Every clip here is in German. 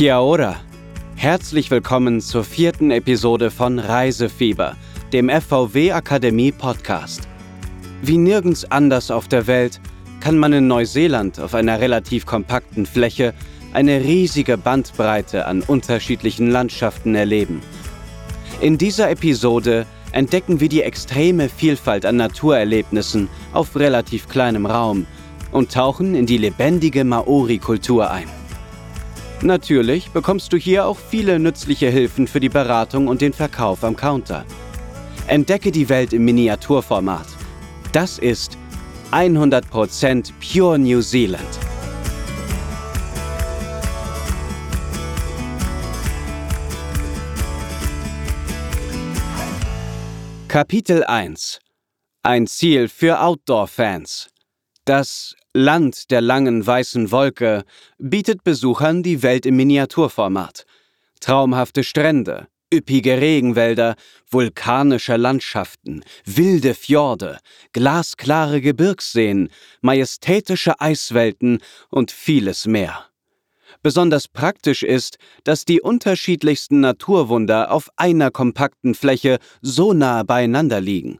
Kia ora. Herzlich willkommen zur vierten Episode von Reisefieber, dem FVW Akademie Podcast. Wie nirgends anders auf der Welt kann man in Neuseeland auf einer relativ kompakten Fläche eine riesige Bandbreite an unterschiedlichen Landschaften erleben. In dieser Episode entdecken wir die extreme Vielfalt an Naturerlebnissen auf relativ kleinem Raum und tauchen in die lebendige Maori-Kultur ein. Natürlich bekommst du hier auch viele nützliche Hilfen für die Beratung und den Verkauf am Counter. Entdecke die Welt im Miniaturformat. Das ist 100% Pure New Zealand. Kapitel 1 Ein Ziel für Outdoor-Fans. Das Land der langen weißen Wolke bietet Besuchern die Welt im Miniaturformat. Traumhafte Strände, üppige Regenwälder, vulkanische Landschaften, wilde Fjorde, glasklare Gebirgsseen, majestätische Eiswelten und vieles mehr. Besonders praktisch ist, dass die unterschiedlichsten Naturwunder auf einer kompakten Fläche so nah beieinander liegen.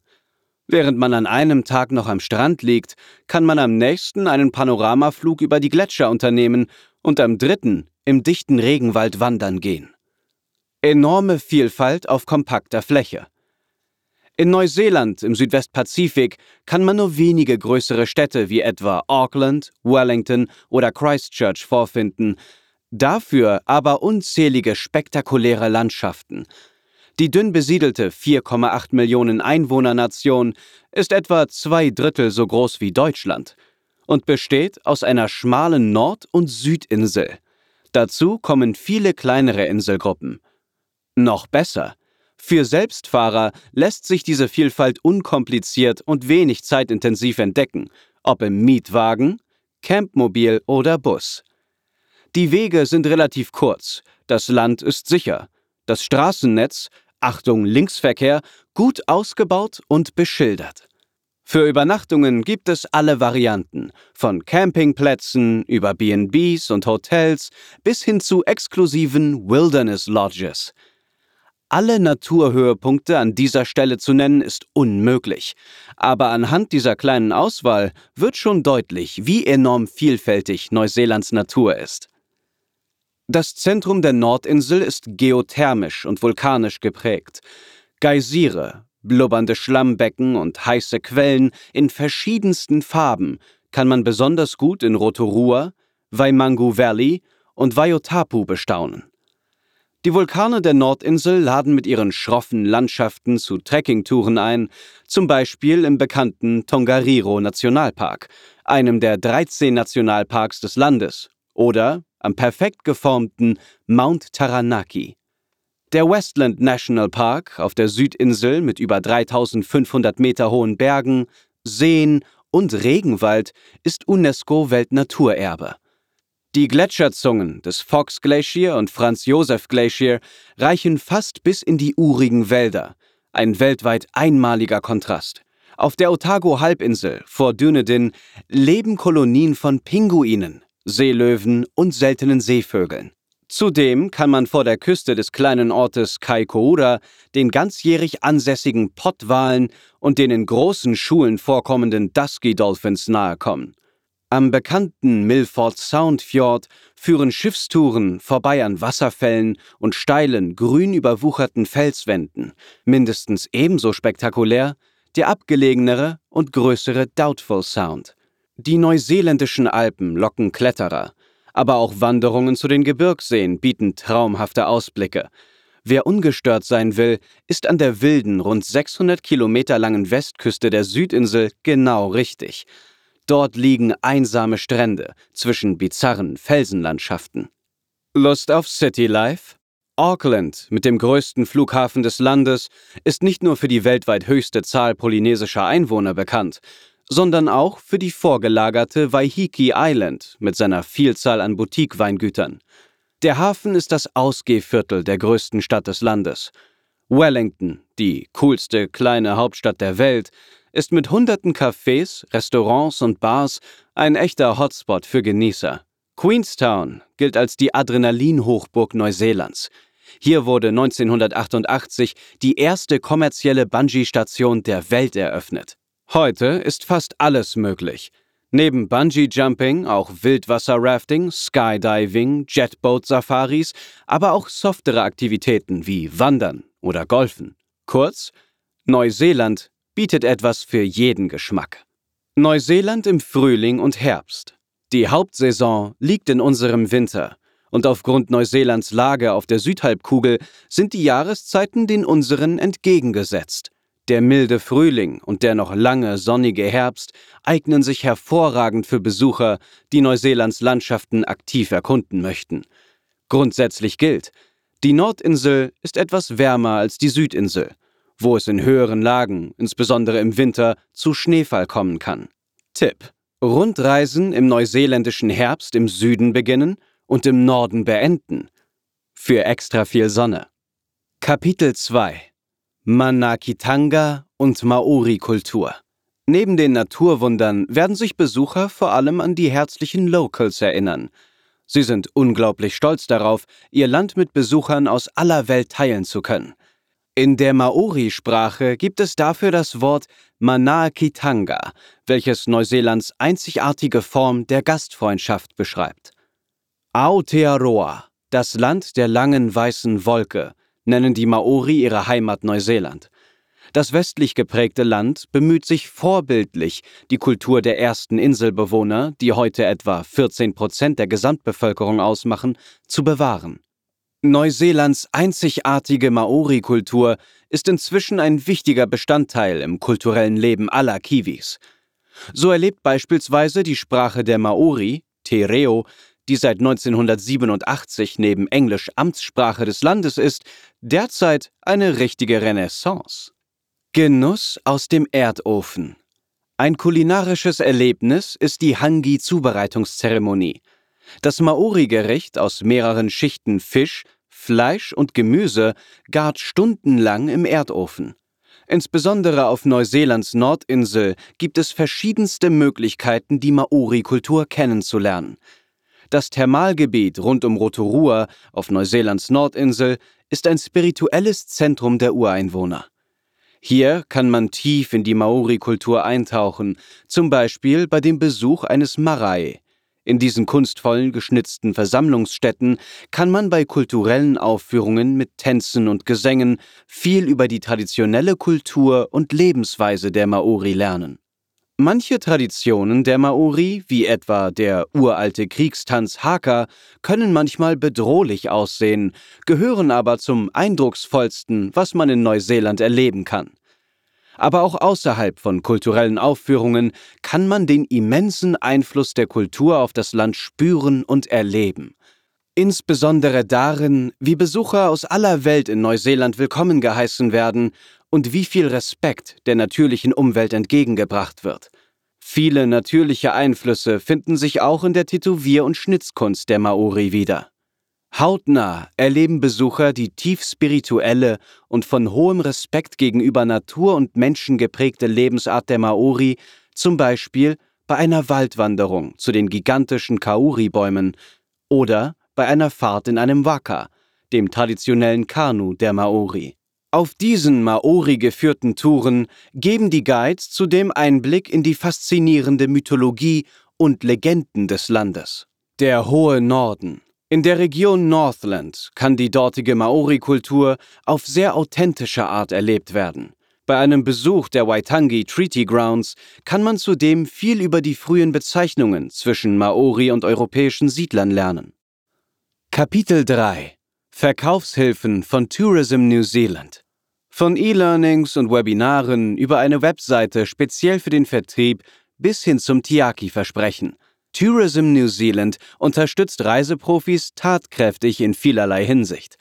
Während man an einem Tag noch am Strand liegt, kann man am nächsten einen Panoramaflug über die Gletscher unternehmen und am dritten im dichten Regenwald wandern gehen. Enorme Vielfalt auf kompakter Fläche. In Neuseeland im Südwestpazifik kann man nur wenige größere Städte wie etwa Auckland, Wellington oder Christchurch vorfinden, dafür aber unzählige spektakuläre Landschaften, die dünn besiedelte 4,8 Millionen Einwohnernation ist etwa zwei Drittel so groß wie Deutschland und besteht aus einer schmalen Nord- und Südinsel. Dazu kommen viele kleinere Inselgruppen. Noch besser, für Selbstfahrer lässt sich diese Vielfalt unkompliziert und wenig zeitintensiv entdecken, ob im Mietwagen, Campmobil oder Bus. Die Wege sind relativ kurz, das Land ist sicher, das Straßennetz Achtung Linksverkehr, gut ausgebaut und beschildert. Für Übernachtungen gibt es alle Varianten, von Campingplätzen über BBs und Hotels bis hin zu exklusiven Wilderness Lodges. Alle Naturhöhepunkte an dieser Stelle zu nennen ist unmöglich, aber anhand dieser kleinen Auswahl wird schon deutlich, wie enorm vielfältig Neuseelands Natur ist. Das Zentrum der Nordinsel ist geothermisch und vulkanisch geprägt. Geysire, blubbernde Schlammbecken und heiße Quellen in verschiedensten Farben kann man besonders gut in Rotorua, Waimangu Valley und Waiotapu bestaunen. Die Vulkane der Nordinsel laden mit ihren schroffen Landschaften zu Trekkingtouren ein, zum Beispiel im bekannten Tongariro Nationalpark, einem der 13 Nationalparks des Landes, oder am perfekt geformten Mount Taranaki. Der Westland National Park auf der Südinsel mit über 3500 Meter hohen Bergen, Seen und Regenwald ist UNESCO-Weltnaturerbe. Die Gletscherzungen des Fox Glacier und Franz Josef Glacier reichen fast bis in die urigen Wälder, ein weltweit einmaliger Kontrast. Auf der Otago-Halbinsel vor Dunedin leben Kolonien von Pinguinen, Seelöwen und seltenen Seevögeln. Zudem kann man vor der Küste des kleinen Ortes Kaikoura den ganzjährig ansässigen Pottwalen und den in großen Schulen vorkommenden Dusky Dolphins nahekommen. Am bekannten Milford Sound Fjord führen Schiffstouren vorbei an Wasserfällen und steilen, grün überwucherten Felswänden. Mindestens ebenso spektakulär der abgelegenere und größere Doubtful Sound. Die neuseeländischen Alpen locken Kletterer, aber auch Wanderungen zu den Gebirgsseen bieten traumhafte Ausblicke. Wer ungestört sein will, ist an der wilden, rund 600 Kilometer langen Westküste der Südinsel genau richtig. Dort liegen einsame Strände zwischen bizarren Felsenlandschaften. Lust auf Citylife? Auckland, mit dem größten Flughafen des Landes, ist nicht nur für die weltweit höchste Zahl polynesischer Einwohner bekannt, sondern auch für die vorgelagerte Waiheke Island mit seiner Vielzahl an Boutique-Weingütern. Der Hafen ist das Ausgehviertel der größten Stadt des Landes. Wellington, die coolste kleine Hauptstadt der Welt, ist mit hunderten Cafés, Restaurants und Bars ein echter Hotspot für Genießer. Queenstown gilt als die Adrenalin-Hochburg Neuseelands. Hier wurde 1988 die erste kommerzielle Bungee-Station der Welt eröffnet. Heute ist fast alles möglich. Neben Bungee-Jumping auch Wildwasser-Rafting, Skydiving, Jetboat-Safaris, aber auch softere Aktivitäten wie Wandern oder Golfen. Kurz, Neuseeland bietet etwas für jeden Geschmack. Neuseeland im Frühling und Herbst. Die Hauptsaison liegt in unserem Winter, und aufgrund Neuseelands Lage auf der Südhalbkugel sind die Jahreszeiten den unseren entgegengesetzt. Der milde Frühling und der noch lange sonnige Herbst eignen sich hervorragend für Besucher, die Neuseelands Landschaften aktiv erkunden möchten. Grundsätzlich gilt, die Nordinsel ist etwas wärmer als die Südinsel, wo es in höheren Lagen, insbesondere im Winter, zu Schneefall kommen kann. Tipp: Rundreisen im neuseeländischen Herbst im Süden beginnen und im Norden beenden. Für extra viel Sonne. Kapitel 2 Manakitanga und Maori-Kultur. Neben den Naturwundern werden sich Besucher vor allem an die herzlichen Locals erinnern. Sie sind unglaublich stolz darauf, ihr Land mit Besuchern aus aller Welt teilen zu können. In der Maori-Sprache gibt es dafür das Wort Manaakitanga, welches Neuseelands einzigartige Form der Gastfreundschaft beschreibt. Aotearoa, das Land der langen weißen Wolke, nennen die Maori ihre Heimat Neuseeland. Das westlich geprägte Land bemüht sich vorbildlich, die Kultur der ersten Inselbewohner, die heute etwa 14 Prozent der Gesamtbevölkerung ausmachen, zu bewahren. Neuseelands einzigartige Maori-Kultur ist inzwischen ein wichtiger Bestandteil im kulturellen Leben aller Kiwis. So erlebt beispielsweise die Sprache der Maori, Te Reo, die seit 1987 neben Englisch Amtssprache des Landes ist, derzeit eine richtige Renaissance. Genuss aus dem Erdofen. Ein kulinarisches Erlebnis ist die Hangi-Zubereitungszeremonie. Das Maori-Gericht aus mehreren Schichten Fisch, Fleisch und Gemüse gart stundenlang im Erdofen. Insbesondere auf Neuseelands Nordinsel gibt es verschiedenste Möglichkeiten, die Maori-Kultur kennenzulernen. Das Thermalgebiet rund um Rotorua auf Neuseelands Nordinsel ist ein spirituelles Zentrum der Ureinwohner. Hier kann man tief in die Maori-Kultur eintauchen, zum Beispiel bei dem Besuch eines Marae, in diesen kunstvollen geschnitzten Versammlungsstätten kann man bei kulturellen Aufführungen mit Tänzen und Gesängen viel über die traditionelle Kultur und Lebensweise der Maori lernen. Manche Traditionen der Maori, wie etwa der uralte Kriegstanz Haka, können manchmal bedrohlich aussehen, gehören aber zum eindrucksvollsten, was man in Neuseeland erleben kann aber auch außerhalb von kulturellen Aufführungen kann man den immensen Einfluss der Kultur auf das Land spüren und erleben. Insbesondere darin, wie Besucher aus aller Welt in Neuseeland willkommen geheißen werden und wie viel Respekt der natürlichen Umwelt entgegengebracht wird. Viele natürliche Einflüsse finden sich auch in der Tätowier- und Schnitzkunst der Maori wieder. Hautnah erleben Besucher die tief spirituelle und von hohem Respekt gegenüber Natur und Menschen geprägte Lebensart der Maori, zum Beispiel bei einer Waldwanderung zu den gigantischen Kauri-Bäumen oder bei einer Fahrt in einem Waka, dem traditionellen Kanu der Maori. Auf diesen Maori geführten Touren geben die Guides zudem Einblick in die faszinierende Mythologie und Legenden des Landes. Der hohe Norden, in der Region Northland kann die dortige Maori-Kultur auf sehr authentische Art erlebt werden. Bei einem Besuch der Waitangi Treaty Grounds kann man zudem viel über die frühen Bezeichnungen zwischen Maori und europäischen Siedlern lernen. Kapitel 3 Verkaufshilfen von Tourism New Zealand Von E-Learnings und Webinaren über eine Webseite speziell für den Vertrieb bis hin zum Tiaki-Versprechen – Tourism New Zealand unterstützt Reiseprofis tatkräftig in vielerlei Hinsicht.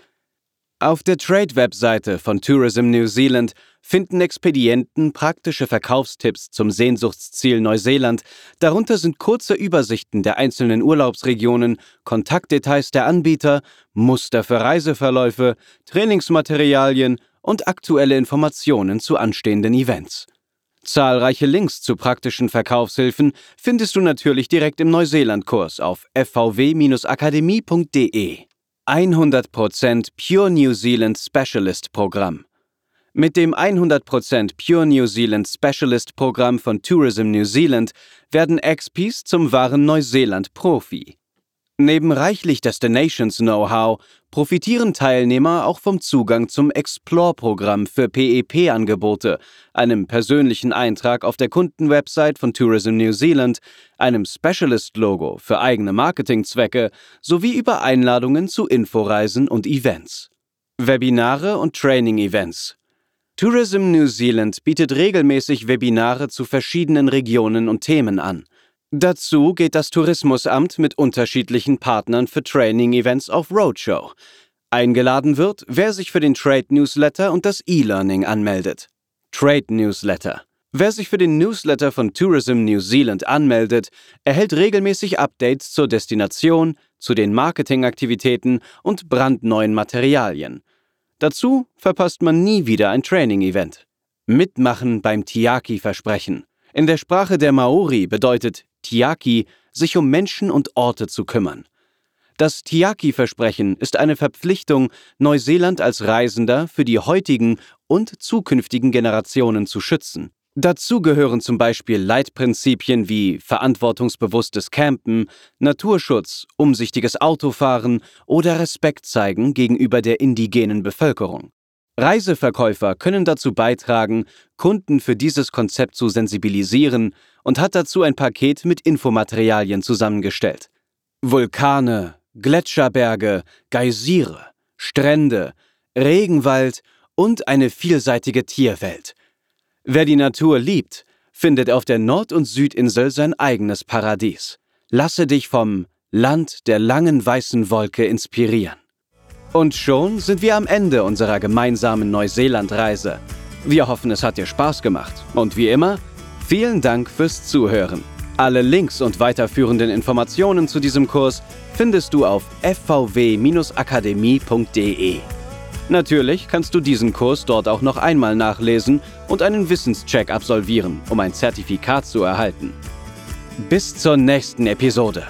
Auf der Trade-Webseite von Tourism New Zealand finden Expedienten praktische Verkaufstipps zum Sehnsuchtsziel Neuseeland, darunter sind kurze Übersichten der einzelnen Urlaubsregionen, Kontaktdetails der Anbieter, Muster für Reiseverläufe, Trainingsmaterialien und aktuelle Informationen zu anstehenden Events. Zahlreiche Links zu praktischen Verkaufshilfen findest du natürlich direkt im Neuseeland-Kurs auf fvw-akademie.de. 100% Pure New Zealand Specialist Programm. Mit dem 100% Pure New Zealand Specialist Programm von Tourism New Zealand werden XPs zum wahren Neuseeland-Profi. Neben reichlich Destinations-Know-how profitieren Teilnehmer auch vom Zugang zum Explore-Programm für PEP-Angebote, einem persönlichen Eintrag auf der Kundenwebsite von Tourism New Zealand, einem Specialist-Logo für eigene Marketingzwecke sowie über Einladungen zu Inforeisen und Events. Webinare und Training-Events. Tourism New Zealand bietet regelmäßig Webinare zu verschiedenen Regionen und Themen an. Dazu geht das Tourismusamt mit unterschiedlichen Partnern für Training-Events auf Roadshow. Eingeladen wird, wer sich für den Trade Newsletter und das E-Learning anmeldet. Trade Newsletter. Wer sich für den Newsletter von Tourism New Zealand anmeldet, erhält regelmäßig Updates zur Destination, zu den Marketingaktivitäten und brandneuen Materialien. Dazu verpasst man nie wieder ein Training-Event. Mitmachen beim Tiaki-Versprechen. In der Sprache der Maori bedeutet Tiaki, sich um Menschen und Orte zu kümmern. Das Tiaki-Versprechen ist eine Verpflichtung, Neuseeland als Reisender für die heutigen und zukünftigen Generationen zu schützen. Dazu gehören zum Beispiel Leitprinzipien wie verantwortungsbewusstes Campen, Naturschutz, umsichtiges Autofahren oder Respekt zeigen gegenüber der indigenen Bevölkerung. Reiseverkäufer können dazu beitragen, Kunden für dieses Konzept zu sensibilisieren und hat dazu ein Paket mit Infomaterialien zusammengestellt. Vulkane, Gletscherberge, Geysire, Strände, Regenwald und eine vielseitige Tierwelt. Wer die Natur liebt, findet auf der Nord- und Südinsel sein eigenes Paradies. Lasse dich vom Land der langen weißen Wolke inspirieren. Und schon sind wir am Ende unserer gemeinsamen Neuseeland-Reise. Wir hoffen, es hat dir Spaß gemacht. Und wie immer, vielen Dank fürs Zuhören. Alle Links und weiterführenden Informationen zu diesem Kurs findest du auf fvw-akademie.de. Natürlich kannst du diesen Kurs dort auch noch einmal nachlesen und einen Wissenscheck absolvieren, um ein Zertifikat zu erhalten. Bis zur nächsten Episode.